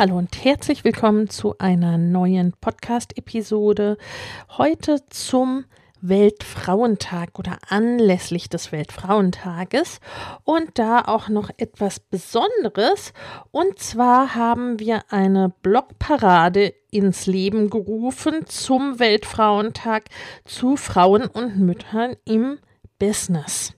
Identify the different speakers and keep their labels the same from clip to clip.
Speaker 1: Hallo und herzlich willkommen zu einer neuen Podcast-Episode. Heute zum Weltfrauentag oder anlässlich des Weltfrauentages und da auch noch etwas Besonderes. Und zwar haben wir eine Blogparade ins Leben gerufen zum Weltfrauentag zu Frauen und Müttern im Business.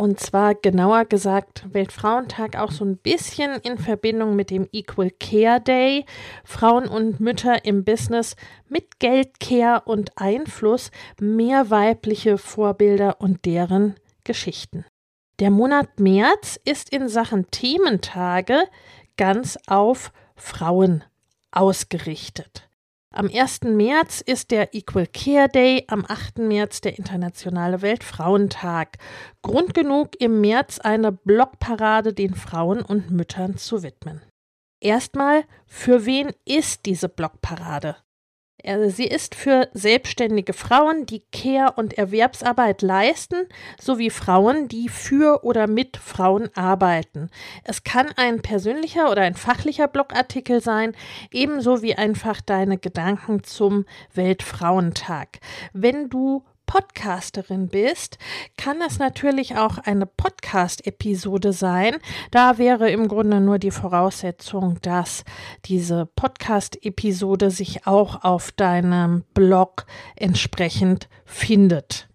Speaker 1: Und zwar genauer gesagt Weltfrauentag auch so ein bisschen in Verbindung mit dem Equal Care Day. Frauen und Mütter im Business mit Geldcare und Einfluss, mehr weibliche Vorbilder und deren Geschichten. Der Monat März ist in Sachen Thementage ganz auf Frauen ausgerichtet. Am 1. März ist der Equal Care Day, am 8. März der Internationale Weltfrauentag. Grund genug, im März eine Blockparade den Frauen und Müttern zu widmen. Erstmal, für wen ist diese Blockparade? Also sie ist für selbstständige Frauen, die Care- und Erwerbsarbeit leisten, sowie Frauen, die für oder mit Frauen arbeiten. Es kann ein persönlicher oder ein fachlicher Blogartikel sein, ebenso wie einfach deine Gedanken zum Weltfrauentag. Wenn du Podcasterin bist, kann das natürlich auch eine Podcast-Episode sein. Da wäre im Grunde nur die Voraussetzung, dass diese Podcast-Episode sich auch auf deinem Blog entsprechend findet.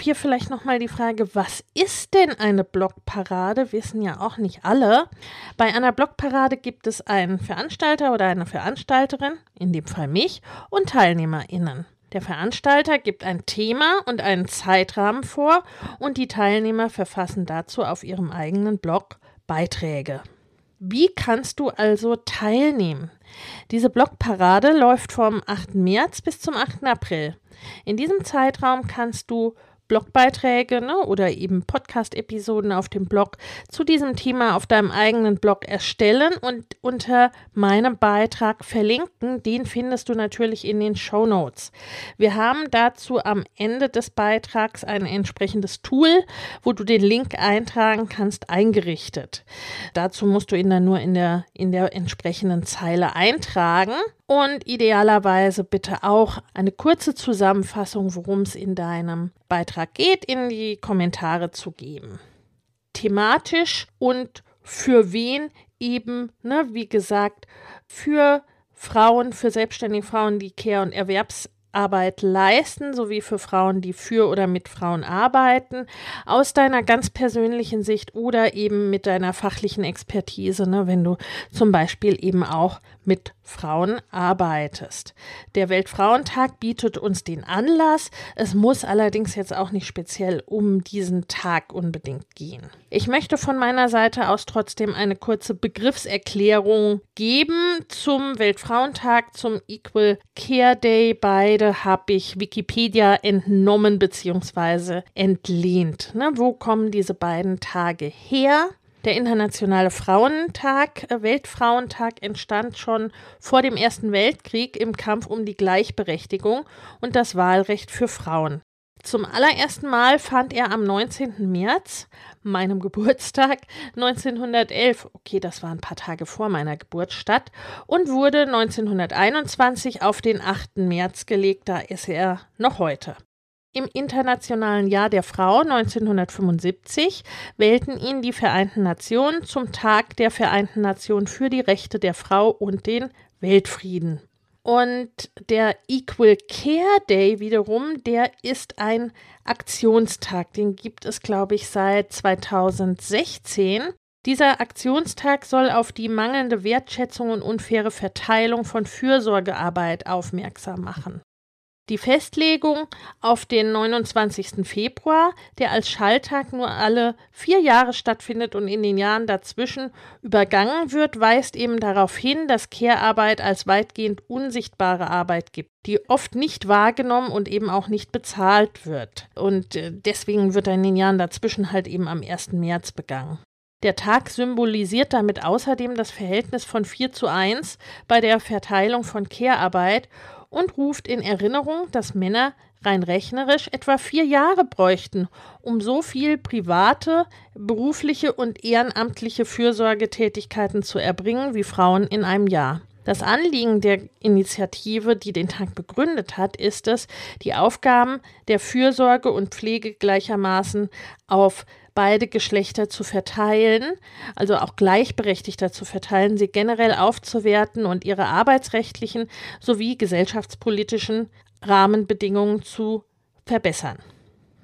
Speaker 1: Hier vielleicht nochmal die Frage, was ist denn eine Blogparade? Wissen ja auch nicht alle. Bei einer Blogparade gibt es einen Veranstalter oder eine Veranstalterin, in dem Fall mich, und TeilnehmerInnen. Der Veranstalter gibt ein Thema und einen Zeitrahmen vor und die Teilnehmer verfassen dazu auf ihrem eigenen Blog Beiträge. Wie kannst du also teilnehmen? Diese Blogparade läuft vom 8. März bis zum 8. April. In diesem Zeitraum kannst du Blogbeiträge ne, oder eben Podcast-Episoden auf dem Blog zu diesem Thema auf deinem eigenen Blog erstellen und unter meinem Beitrag verlinken. Den findest du natürlich in den Show Notes. Wir haben dazu am Ende des Beitrags ein entsprechendes Tool, wo du den Link eintragen kannst, eingerichtet. Dazu musst du ihn dann nur in der, in der entsprechenden Zeile eintragen und idealerweise bitte auch eine kurze Zusammenfassung, worum es in deinem Beitrag geht, in die Kommentare zu geben. Thematisch und für wen eben, ne, wie gesagt, für Frauen, für selbstständige Frauen, die Care- und Erwerbs Arbeit leisten, sowie für Frauen, die für oder mit Frauen arbeiten, aus deiner ganz persönlichen Sicht oder eben mit deiner fachlichen Expertise, ne, wenn du zum Beispiel eben auch mit Frauen arbeitest. Der Weltfrauentag bietet uns den Anlass. Es muss allerdings jetzt auch nicht speziell um diesen Tag unbedingt gehen. Ich möchte von meiner Seite aus trotzdem eine kurze Begriffserklärung geben zum Weltfrauentag, zum Equal Care Day. Beide habe ich Wikipedia entnommen bzw. entlehnt. Ne, wo kommen diese beiden Tage her? Der Internationale Frauentag, äh, Weltfrauentag entstand schon vor dem Ersten Weltkrieg im Kampf um die Gleichberechtigung und das Wahlrecht für Frauen. Zum allerersten Mal fand er am 19. März, meinem Geburtstag 1911, okay, das war ein paar Tage vor meiner Geburt statt, und wurde 1921 auf den 8. März gelegt, da ist er noch heute. Im Internationalen Jahr der Frau 1975 wählten ihn die Vereinten Nationen zum Tag der Vereinten Nationen für die Rechte der Frau und den Weltfrieden. Und der Equal Care Day wiederum, der ist ein Aktionstag. Den gibt es, glaube ich, seit 2016. Dieser Aktionstag soll auf die mangelnde Wertschätzung und unfaire Verteilung von Fürsorgearbeit aufmerksam machen. Die Festlegung auf den 29. Februar, der als Schalltag nur alle vier Jahre stattfindet und in den Jahren dazwischen übergangen wird, weist eben darauf hin, dass Care-Arbeit als weitgehend unsichtbare Arbeit gibt, die oft nicht wahrgenommen und eben auch nicht bezahlt wird. Und äh, deswegen wird er in den Jahren dazwischen halt eben am 1. März begangen. Der Tag symbolisiert damit außerdem das Verhältnis von 4 zu 1 bei der Verteilung von Care-Arbeit und ruft in Erinnerung, dass Männer rein rechnerisch etwa vier Jahre bräuchten, um so viel private, berufliche und ehrenamtliche Fürsorgetätigkeiten zu erbringen wie Frauen in einem Jahr. Das Anliegen der Initiative, die den Tag begründet hat, ist es, die Aufgaben der Fürsorge und Pflege gleichermaßen auf beide Geschlechter zu verteilen, also auch gleichberechtigter zu verteilen, sie generell aufzuwerten und ihre arbeitsrechtlichen sowie gesellschaftspolitischen Rahmenbedingungen zu verbessern.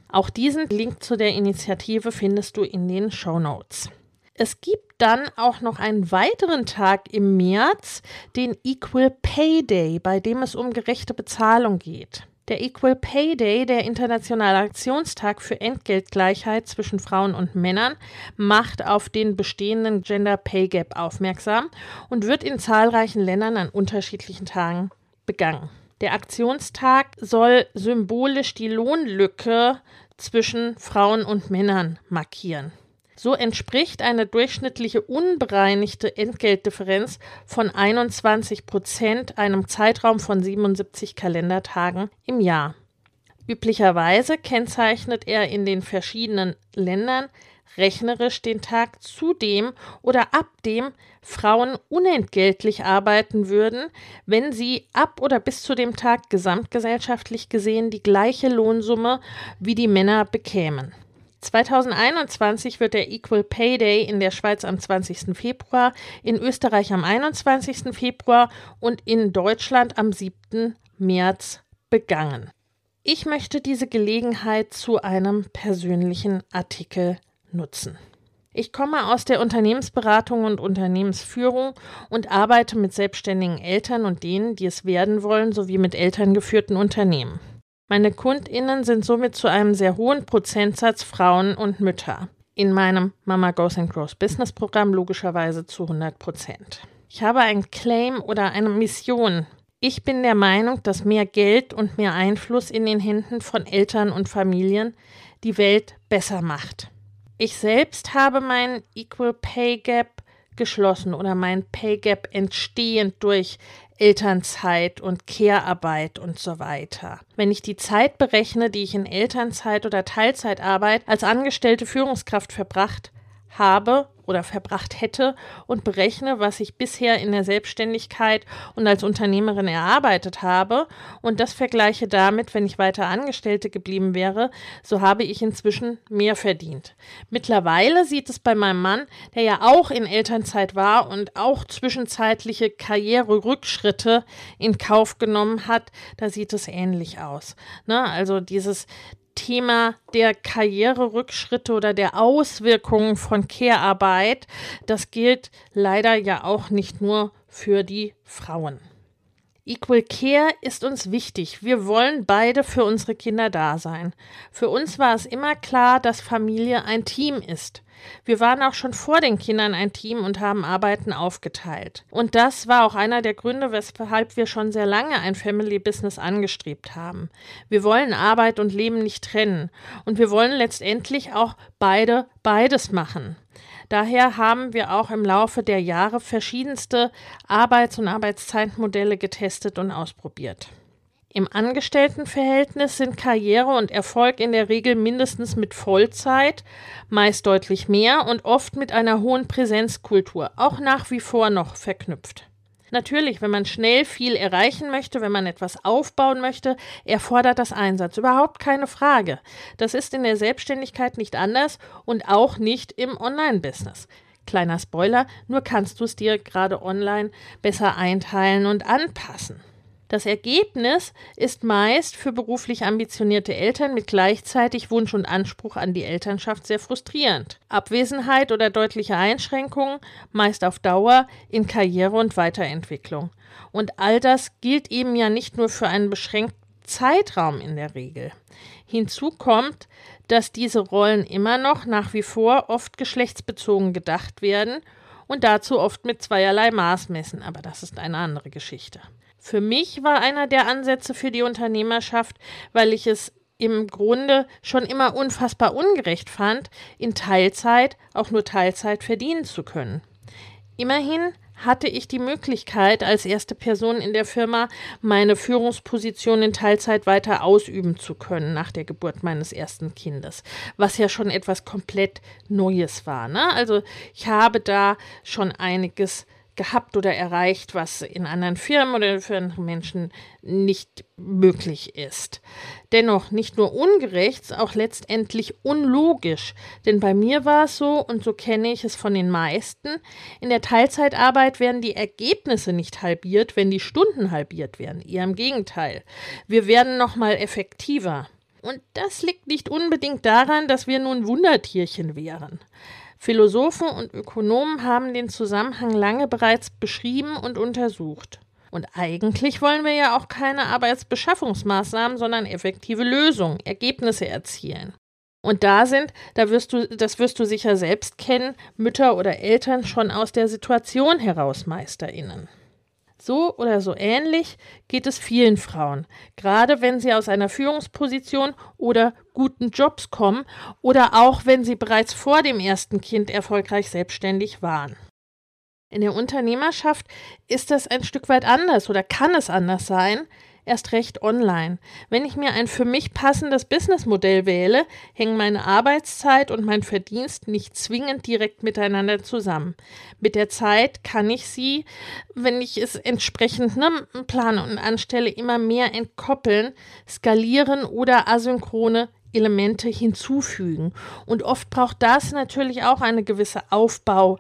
Speaker 1: Auch diesen Link zu der Initiative findest du in den Show Notes. Es gibt dann auch noch einen weiteren Tag im März, den Equal Pay Day, bei dem es um gerechte Bezahlung geht. Der Equal Pay Day, der internationale Aktionstag für Entgeltgleichheit zwischen Frauen und Männern, macht auf den bestehenden Gender Pay Gap aufmerksam und wird in zahlreichen Ländern an unterschiedlichen Tagen begangen. Der Aktionstag soll symbolisch die Lohnlücke zwischen Frauen und Männern markieren. So entspricht eine durchschnittliche unbereinigte Entgeltdifferenz von 21 Prozent einem Zeitraum von 77 Kalendertagen im Jahr. Üblicherweise kennzeichnet er in den verschiedenen Ländern rechnerisch den Tag, zu dem oder ab dem Frauen unentgeltlich arbeiten würden, wenn sie ab oder bis zu dem Tag gesamtgesellschaftlich gesehen die gleiche Lohnsumme wie die Männer bekämen. 2021 wird der Equal Pay Day in der Schweiz am 20. Februar, in Österreich am 21. Februar und in Deutschland am 7. März begangen. Ich möchte diese Gelegenheit zu einem persönlichen Artikel nutzen. Ich komme aus der Unternehmensberatung und Unternehmensführung und arbeite mit selbstständigen Eltern und denen, die es werden wollen, sowie mit elterngeführten Unternehmen. Meine KundInnen sind somit zu einem sehr hohen Prozentsatz Frauen und Mütter. In meinem Mama Goes and Grows Business Programm logischerweise zu 100 Prozent. Ich habe ein Claim oder eine Mission. Ich bin der Meinung, dass mehr Geld und mehr Einfluss in den Händen von Eltern und Familien die Welt besser macht. Ich selbst habe meinen Equal Pay Gap geschlossen oder mein Pay Gap entstehend durch Elternzeit und Care-Arbeit und so weiter. Wenn ich die Zeit berechne, die ich in Elternzeit oder Teilzeitarbeit als angestellte Führungskraft verbracht habe oder verbracht hätte und berechne, was ich bisher in der Selbstständigkeit und als Unternehmerin erarbeitet habe und das vergleiche damit, wenn ich weiter Angestellte geblieben wäre, so habe ich inzwischen mehr verdient. Mittlerweile sieht es bei meinem Mann, der ja auch in Elternzeit war und auch zwischenzeitliche Karriererückschritte in Kauf genommen hat, da sieht es ähnlich aus. Ne? Also dieses Thema der Karriererückschritte oder der Auswirkungen von Care-Arbeit, das gilt leider ja auch nicht nur für die Frauen. Equal Care ist uns wichtig. Wir wollen beide für unsere Kinder da sein. Für uns war es immer klar, dass Familie ein Team ist. Wir waren auch schon vor den Kindern ein Team und haben Arbeiten aufgeteilt. Und das war auch einer der Gründe, weshalb wir schon sehr lange ein Family Business angestrebt haben. Wir wollen Arbeit und Leben nicht trennen. Und wir wollen letztendlich auch beide beides machen. Daher haben wir auch im Laufe der Jahre verschiedenste Arbeits- und Arbeitszeitmodelle getestet und ausprobiert. Im Angestelltenverhältnis sind Karriere und Erfolg in der Regel mindestens mit Vollzeit, meist deutlich mehr und oft mit einer hohen Präsenzkultur, auch nach wie vor noch verknüpft. Natürlich, wenn man schnell viel erreichen möchte, wenn man etwas aufbauen möchte, erfordert das Einsatz. Überhaupt keine Frage. Das ist in der Selbstständigkeit nicht anders und auch nicht im Online-Business. Kleiner Spoiler, nur kannst du es dir gerade online besser einteilen und anpassen. Das Ergebnis ist meist für beruflich ambitionierte Eltern mit gleichzeitig Wunsch und Anspruch an die Elternschaft sehr frustrierend. Abwesenheit oder deutliche Einschränkungen, meist auf Dauer in Karriere und Weiterentwicklung. Und all das gilt eben ja nicht nur für einen beschränkten Zeitraum in der Regel. Hinzu kommt, dass diese Rollen immer noch nach wie vor oft geschlechtsbezogen gedacht werden und dazu oft mit zweierlei Maß messen, aber das ist eine andere Geschichte. Für mich war einer der Ansätze für die Unternehmerschaft, weil ich es im Grunde schon immer unfassbar ungerecht fand, in Teilzeit auch nur Teilzeit verdienen zu können. Immerhin hatte ich die Möglichkeit, als erste Person in der Firma meine Führungsposition in Teilzeit weiter ausüben zu können nach der Geburt meines ersten Kindes, was ja schon etwas komplett Neues war. Ne? Also ich habe da schon einiges gehabt oder erreicht, was in anderen Firmen oder für andere Menschen nicht möglich ist. Dennoch nicht nur ungerecht, auch letztendlich unlogisch. Denn bei mir war es so, und so kenne ich es von den meisten, in der Teilzeitarbeit werden die Ergebnisse nicht halbiert, wenn die Stunden halbiert werden. Eher im Gegenteil. Wir werden nochmal effektiver. Und das liegt nicht unbedingt daran, dass wir nun Wundertierchen wären. Philosophen und Ökonomen haben den Zusammenhang lange bereits beschrieben und untersucht. Und eigentlich wollen wir ja auch keine Arbeitsbeschaffungsmaßnahmen, sondern effektive Lösungen, Ergebnisse erzielen. Und da sind, da wirst du, das wirst du sicher selbst kennen, Mütter oder Eltern schon aus der Situation heraus MeisterInnen. So oder so ähnlich geht es vielen Frauen, gerade wenn sie aus einer Führungsposition oder guten Jobs kommen oder auch wenn sie bereits vor dem ersten Kind erfolgreich selbstständig waren. In der Unternehmerschaft ist das ein Stück weit anders oder kann es anders sein, erst recht online. Wenn ich mir ein für mich passendes Businessmodell wähle, hängen meine Arbeitszeit und mein Verdienst nicht zwingend direkt miteinander zusammen. Mit der Zeit kann ich sie, wenn ich es entsprechend ne, plane und anstelle, immer mehr entkoppeln, skalieren oder asynchrone Elemente hinzufügen. Und oft braucht das natürlich auch eine gewisse Aufbau-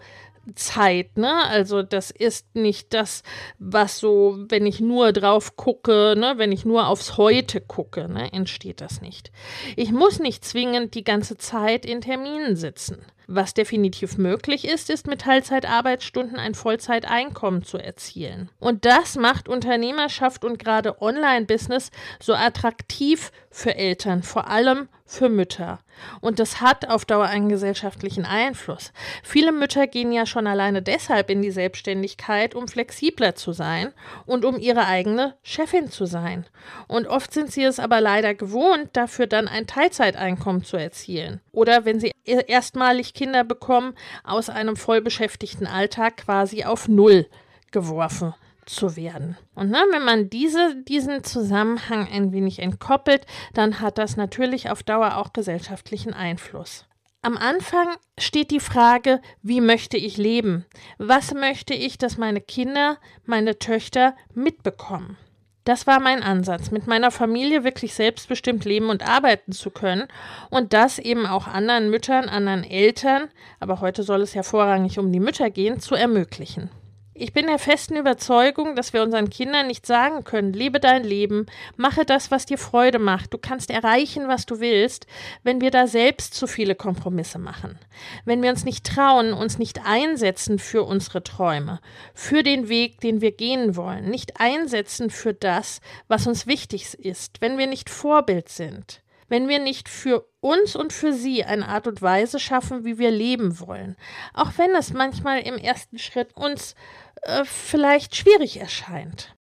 Speaker 1: Zeit, ne? Also das ist nicht das, was so, wenn ich nur drauf gucke, ne, wenn ich nur aufs Heute gucke, ne, entsteht das nicht. Ich muss nicht zwingend die ganze Zeit in Terminen sitzen. Was definitiv möglich ist, ist mit Teilzeitarbeitsstunden ein Vollzeiteinkommen zu erzielen. Und das macht Unternehmerschaft und gerade Online-Business so attraktiv für Eltern, vor allem für Mütter. Und das hat auf Dauer einen gesellschaftlichen Einfluss. Viele Mütter gehen ja schon alleine deshalb in die Selbstständigkeit, um flexibler zu sein und um ihre eigene Chefin zu sein. Und oft sind sie es aber leider gewohnt, dafür dann ein Teilzeiteinkommen zu erzielen. Oder wenn sie erstmalig Kinder bekommen, aus einem vollbeschäftigten Alltag quasi auf Null geworfen zu werden. Und ne, wenn man diese, diesen Zusammenhang ein wenig entkoppelt, dann hat das natürlich auf Dauer auch gesellschaftlichen Einfluss. Am Anfang steht die Frage, wie möchte ich leben? Was möchte ich, dass meine Kinder, meine Töchter mitbekommen? Das war mein Ansatz, mit meiner Familie wirklich selbstbestimmt leben und arbeiten zu können und das eben auch anderen Müttern, anderen Eltern, aber heute soll es ja vorrangig um die Mütter gehen, zu ermöglichen. Ich bin der festen Überzeugung, dass wir unseren Kindern nicht sagen können, lebe dein Leben, mache das, was dir Freude macht, du kannst erreichen, was du willst, wenn wir da selbst zu viele Kompromisse machen. Wenn wir uns nicht trauen, uns nicht einsetzen für unsere Träume, für den Weg, den wir gehen wollen, nicht einsetzen für das, was uns wichtig ist, wenn wir nicht Vorbild sind wenn wir nicht für uns und für sie eine Art und Weise schaffen, wie wir leben wollen. Auch wenn es manchmal im ersten Schritt uns äh, vielleicht schwierig erscheint.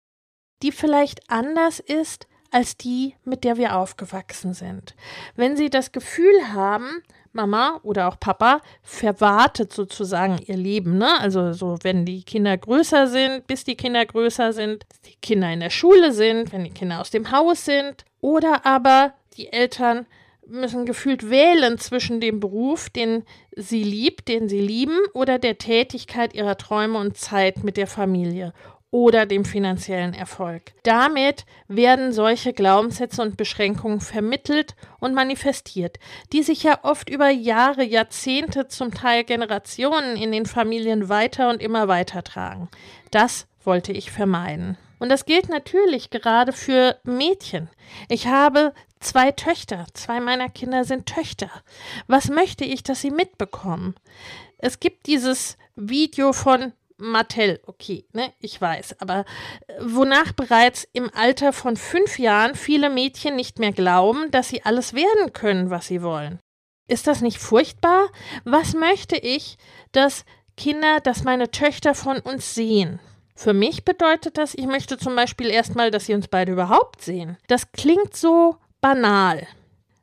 Speaker 1: Die vielleicht anders ist als die, mit der wir aufgewachsen sind. Wenn sie das Gefühl haben, Mama oder auch Papa verwartet sozusagen ihr Leben, ne? Also so, wenn die Kinder größer sind, bis die Kinder größer sind, die Kinder in der Schule sind, wenn die Kinder aus dem Haus sind, oder aber die Eltern müssen gefühlt wählen zwischen dem Beruf, den sie liebt, den sie lieben, oder der Tätigkeit ihrer Träume und Zeit mit der Familie. oder dem finanziellen Erfolg. Damit werden solche Glaubenssätze und Beschränkungen vermittelt und manifestiert, die sich ja oft über Jahre, Jahrzehnte, zum Teil Generationen in den Familien weiter und immer weiter tragen. Das wollte ich vermeiden. Und das gilt natürlich gerade für Mädchen. Ich habe zwei Töchter. Zwei meiner Kinder sind Töchter. Was möchte ich, dass sie mitbekommen? Es gibt dieses Video von Mattel, okay, ne, ich weiß, aber äh, wonach bereits im Alter von fünf Jahren viele Mädchen nicht mehr glauben, dass sie alles werden können, was sie wollen. Ist das nicht furchtbar? Was möchte ich, dass Kinder, dass meine Töchter von uns sehen? Für mich bedeutet das, ich möchte zum Beispiel erstmal, dass sie uns beide überhaupt sehen. Das klingt so banal.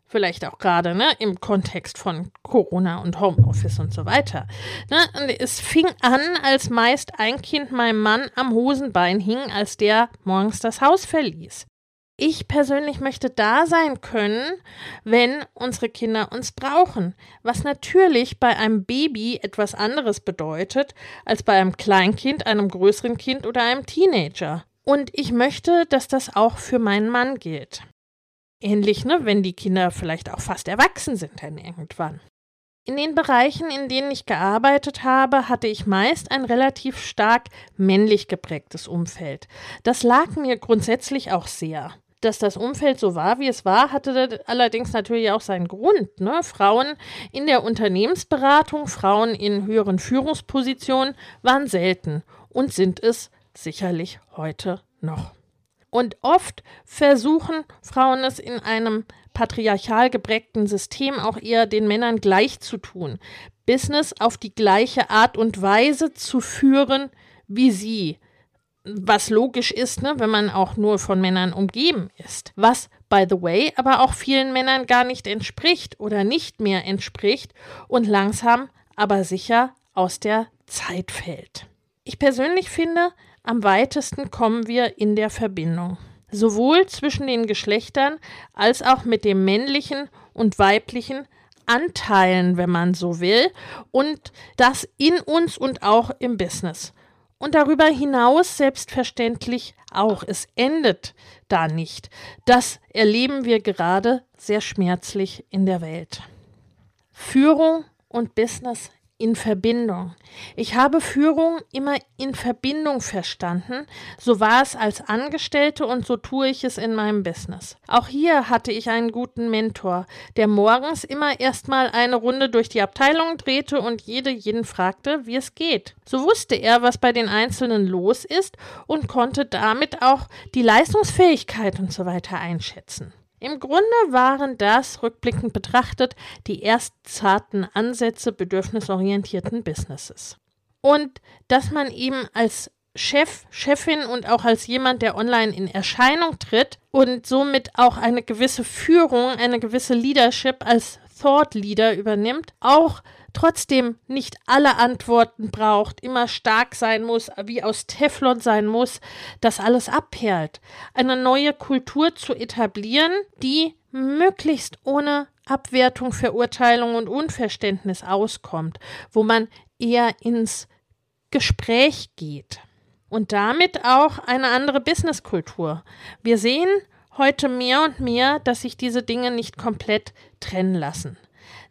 Speaker 1: Vielleicht auch gerade ne, im Kontext von Corona und Homeoffice und so weiter. Ne, und es fing an, als meist ein Kind meinem Mann am Hosenbein hing, als der morgens das Haus verließ. Ich persönlich möchte da sein können, wenn unsere Kinder uns brauchen, was natürlich bei einem Baby etwas anderes bedeutet als bei einem Kleinkind, einem größeren Kind oder einem Teenager. Und ich möchte, dass das auch für meinen Mann gilt. Ähnlich, ne, wenn die Kinder vielleicht auch fast erwachsen sind dann irgendwann. In den Bereichen, in denen ich gearbeitet habe, hatte ich meist ein relativ stark männlich geprägtes Umfeld. Das lag mir grundsätzlich auch sehr. Dass das Umfeld so war, wie es war, hatte allerdings natürlich auch seinen Grund. Ne? Frauen in der Unternehmensberatung, Frauen in höheren Führungspositionen waren selten und sind es sicherlich heute noch. Und oft versuchen Frauen es in einem patriarchal geprägten System auch eher den Männern gleich zu tun, Business auf die gleiche Art und Weise zu führen wie sie. Was logisch ist, ne, wenn man auch nur von Männern umgeben ist. Was, by the way, aber auch vielen Männern gar nicht entspricht oder nicht mehr entspricht und langsam, aber sicher aus der Zeit fällt. Ich persönlich finde, am weitesten kommen wir in der Verbindung. Sowohl zwischen den Geschlechtern als auch mit dem männlichen und weiblichen Anteilen, wenn man so will, und das in uns und auch im Business. Und darüber hinaus selbstverständlich auch. Es endet da nicht. Das erleben wir gerade sehr schmerzlich in der Welt. Führung und Business in Verbindung. Ich habe Führung immer in Verbindung verstanden. So war es als Angestellte und so tue ich es in meinem Business. Auch hier hatte ich einen guten Mentor, der morgens immer erstmal eine Runde durch die Abteilung drehte und jede jeden fragte, wie es geht. So wusste er, was bei den Einzelnen los ist und konnte damit auch die Leistungsfähigkeit und so weiter einschätzen. Im Grunde waren das, rückblickend betrachtet, die erst zarten Ansätze bedürfnisorientierten Businesses. Und dass man eben als Chef, Chefin und auch als jemand, der online in Erscheinung tritt und somit auch eine gewisse Führung, eine gewisse Leadership als Thought Leader übernimmt, auch trotzdem nicht alle Antworten braucht, immer stark sein muss, wie aus Teflon sein muss, das alles abperlt. Eine neue Kultur zu etablieren, die möglichst ohne Abwertung, Verurteilung und Unverständnis auskommt, wo man eher ins Gespräch geht. Und damit auch eine andere Businesskultur. Wir sehen heute mehr und mehr, dass sich diese Dinge nicht komplett trennen lassen.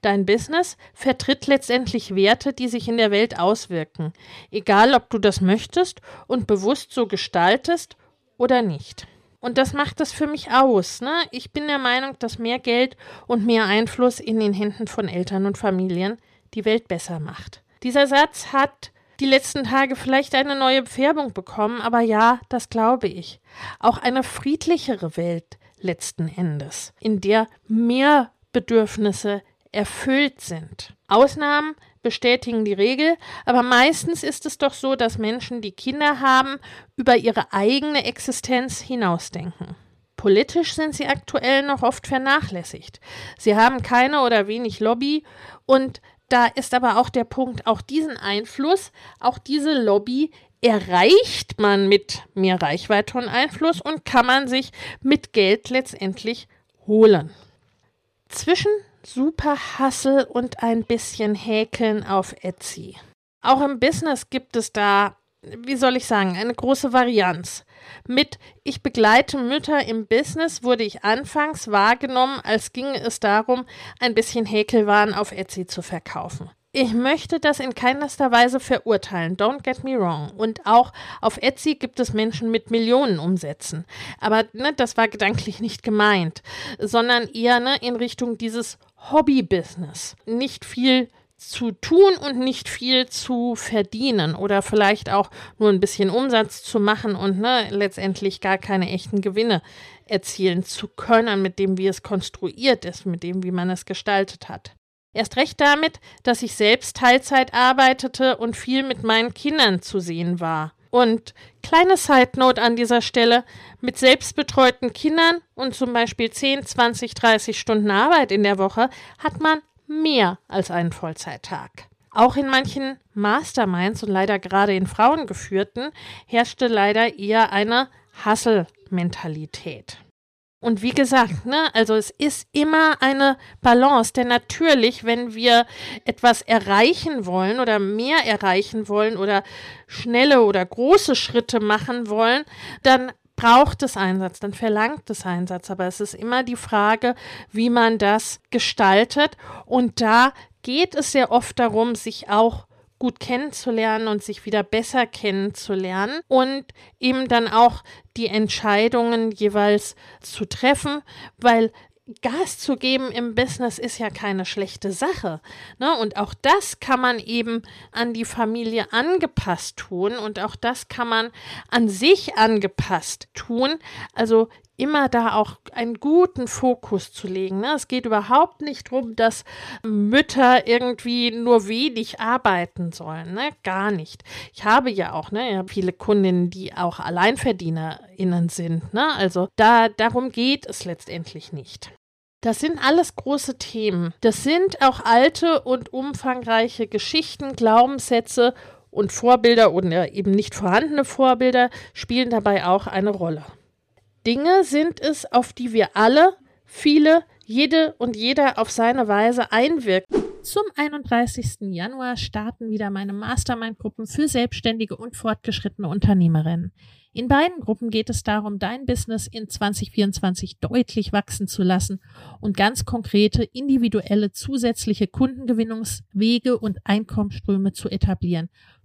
Speaker 1: Dein Business vertritt letztendlich Werte, die sich in der Welt auswirken, egal ob du das möchtest und bewusst so gestaltest oder nicht. Und das macht es für mich aus. Ne? Ich bin der Meinung, dass mehr Geld und mehr Einfluss in den Händen von Eltern und Familien die Welt besser macht. Dieser Satz hat die letzten Tage vielleicht eine neue Färbung bekommen, aber ja, das glaube ich. Auch eine friedlichere Welt letzten Endes, in der mehr Bedürfnisse erfüllt sind. Ausnahmen bestätigen die Regel, aber meistens ist es doch so, dass Menschen, die Kinder haben, über ihre eigene Existenz hinausdenken. Politisch sind sie aktuell noch oft vernachlässigt. Sie haben keine oder wenig Lobby und da ist aber auch der Punkt, auch diesen Einfluss, auch diese Lobby erreicht man mit mehr Reichweite und Einfluss und kann man sich mit Geld letztendlich holen. Zwischen super Hustle und ein bisschen Häkeln auf Etsy. Auch im Business gibt es da wie soll ich sagen, eine große Varianz. Mit Ich begleite Mütter im Business wurde ich anfangs wahrgenommen, als ginge es darum, ein bisschen Häkelwaren auf Etsy zu verkaufen. Ich möchte das in keinster Weise verurteilen, don't get me wrong. Und auch auf Etsy gibt es Menschen mit Millionen Umsätzen. Aber ne, das war gedanklich nicht gemeint, sondern eher ne, in Richtung dieses Hobby-Business. Nicht viel zu tun und nicht viel zu verdienen oder vielleicht auch nur ein bisschen Umsatz zu machen und ne, letztendlich gar keine echten Gewinne erzielen zu können mit dem, wie es konstruiert ist, mit dem, wie man es gestaltet hat. Erst recht damit, dass ich selbst Teilzeit arbeitete und viel mit meinen Kindern zu sehen war. Und kleine Side Note an dieser Stelle, mit selbstbetreuten Kindern und zum Beispiel 10, 20, 30 Stunden Arbeit in der Woche hat man mehr als einen Vollzeittag. Auch in manchen Masterminds und leider gerade in Frauengeführten herrschte leider eher eine Hustle-Mentalität. Und wie gesagt, ne, also es ist immer eine Balance, denn natürlich, wenn wir etwas erreichen wollen oder mehr erreichen wollen oder schnelle oder große Schritte machen wollen, dann braucht es Einsatz, dann verlangt es Einsatz. Aber es ist immer die Frage, wie man das gestaltet. Und da geht es sehr oft darum, sich auch gut kennenzulernen und sich wieder besser kennenzulernen und eben dann auch die Entscheidungen jeweils zu treffen, weil Gas zu geben im Business ist ja keine schlechte Sache. Ne? Und auch das kann man eben an die Familie angepasst tun und auch das kann man an sich angepasst tun. Also immer da auch einen guten Fokus zu legen. Ne? Es geht überhaupt nicht darum, dass Mütter irgendwie nur wenig arbeiten sollen. Ne? Gar nicht. Ich habe ja auch ne, viele Kundinnen, die auch AlleinverdienerInnen sind. Ne? Also da, darum geht es letztendlich nicht. Das sind alles große Themen. Das sind auch alte und umfangreiche Geschichten, Glaubenssätze und Vorbilder oder eben nicht vorhandene Vorbilder spielen dabei auch eine Rolle. Dinge sind es, auf die wir alle, viele, jede und jeder auf seine Weise einwirken. Zum 31. Januar starten wieder meine Mastermind-Gruppen für selbstständige und fortgeschrittene Unternehmerinnen. In beiden Gruppen geht es darum, dein Business in 2024 deutlich wachsen zu lassen und ganz konkrete individuelle zusätzliche Kundengewinnungswege und Einkommensströme zu etablieren,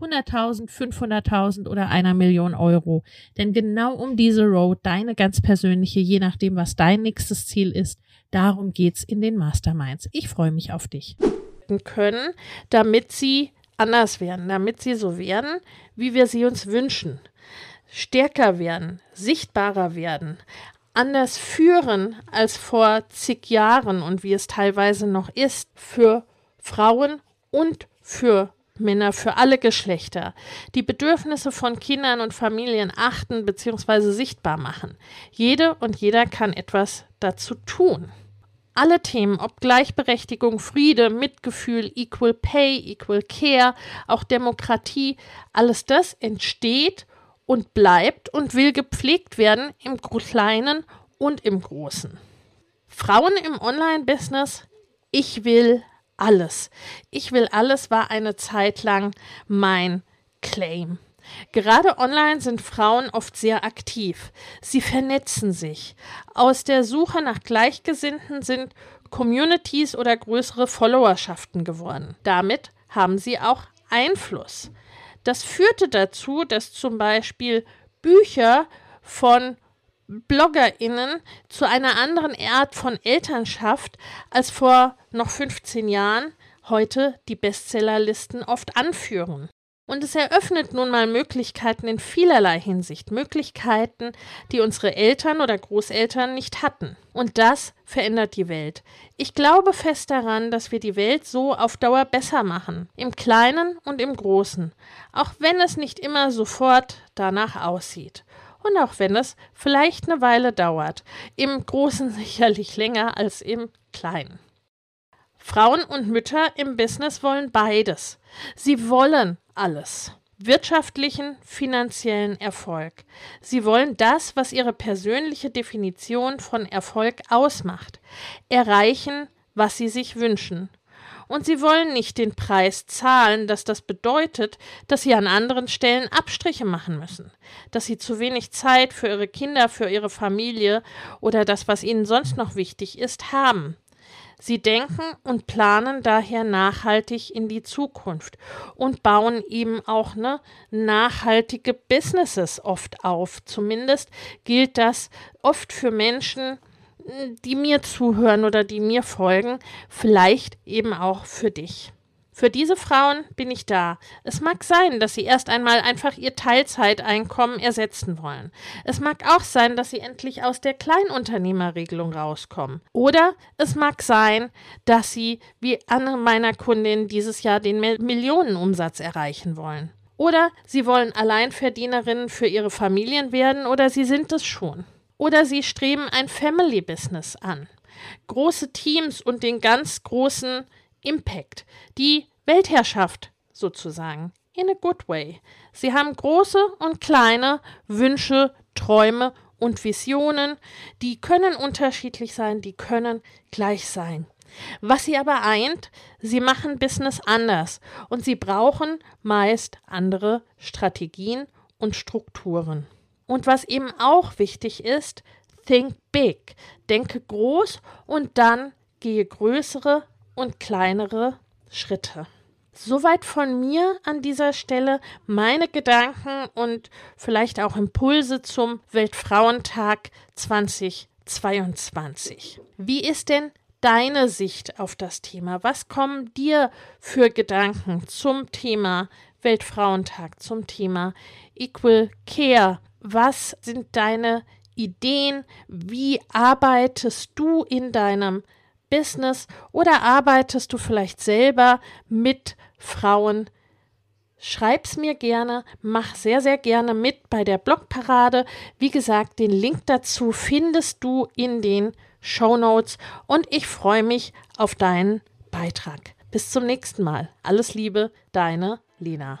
Speaker 1: 100.000, 500.000 oder einer Million Euro. Denn genau um diese Road, deine ganz persönliche, je nachdem, was dein nächstes Ziel ist, darum geht's in den Masterminds. Ich freue mich auf dich können, damit sie anders werden, damit sie so werden, wie wir sie uns wünschen. Stärker werden, sichtbarer werden, anders führen als vor zig Jahren und wie es teilweise noch ist für Frauen und für Männer, für alle Geschlechter, die Bedürfnisse von Kindern und Familien achten bzw. sichtbar machen. Jede und jeder kann etwas dazu tun alle Themen, ob Gleichberechtigung, Friede, Mitgefühl, Equal Pay, Equal Care, auch Demokratie, alles das entsteht und bleibt und will gepflegt werden im Kleinen und im Großen. Frauen im Online-Business, ich will alles. Ich will alles war eine Zeit lang mein Claim. Gerade online sind Frauen oft sehr aktiv. Sie vernetzen sich. Aus der Suche nach Gleichgesinnten sind Communities oder größere Followerschaften geworden. Damit haben sie auch Einfluss. Das führte dazu, dass zum Beispiel Bücher von BloggerInnen zu einer anderen Art von Elternschaft als vor noch 15 Jahren heute die Bestsellerlisten oft anführen. Und es eröffnet nun mal Möglichkeiten in vielerlei Hinsicht, Möglichkeiten, die unsere Eltern oder Großeltern nicht hatten. Und das verändert die Welt. Ich glaube fest daran, dass wir die Welt so auf Dauer besser machen, im Kleinen und im Großen, auch wenn es nicht immer sofort danach aussieht. Und auch wenn es vielleicht eine Weile dauert, im Großen sicherlich länger als im Kleinen. Frauen und Mütter im Business wollen beides. Sie wollen alles. Wirtschaftlichen, finanziellen Erfolg. Sie wollen das, was ihre persönliche Definition von Erfolg ausmacht. Erreichen, was sie sich wünschen. Und sie wollen nicht den Preis zahlen, dass das bedeutet, dass sie an anderen Stellen Abstriche machen müssen, dass sie zu wenig Zeit für ihre Kinder, für ihre Familie oder das, was ihnen sonst noch wichtig ist, haben. Sie denken und planen daher nachhaltig in die Zukunft und bauen eben auch ne, nachhaltige Businesses oft auf. Zumindest gilt das oft für Menschen, die mir zuhören oder die mir folgen, vielleicht eben auch für dich. Für diese Frauen bin ich da. Es mag sein, dass sie erst einmal einfach ihr Teilzeiteinkommen ersetzen wollen. Es mag auch sein, dass sie endlich aus der Kleinunternehmerregelung rauskommen. Oder es mag sein, dass sie, wie andere meiner Kundinnen, dieses Jahr den Millionenumsatz erreichen wollen. Oder sie wollen Alleinverdienerinnen für ihre Familien werden oder sie sind es schon. Oder sie streben ein Family Business an. Große Teams und den ganz großen Impact, die Weltherrschaft sozusagen, in a good way. Sie haben große und kleine Wünsche, Träume und Visionen, die können unterschiedlich sein, die können gleich sein. Was sie aber eint, sie machen Business anders und sie brauchen meist andere Strategien und Strukturen. Und was eben auch wichtig ist, think big, denke groß und dann gehe größere und kleinere Schritte. Soweit von mir an dieser Stelle meine Gedanken und vielleicht auch Impulse zum Weltfrauentag 2022. Wie ist denn deine Sicht auf das Thema? Was kommen dir für Gedanken zum Thema Weltfrauentag, zum Thema Equal Care? Was sind deine Ideen? Wie arbeitest du in deinem Business oder arbeitest du vielleicht selber mit Frauen? Schreib's mir gerne, mach sehr, sehr gerne mit bei der Blogparade. Wie gesagt, den Link dazu findest du in den Show Notes und ich freue mich auf deinen Beitrag. Bis zum nächsten Mal. Alles Liebe, deine Lena.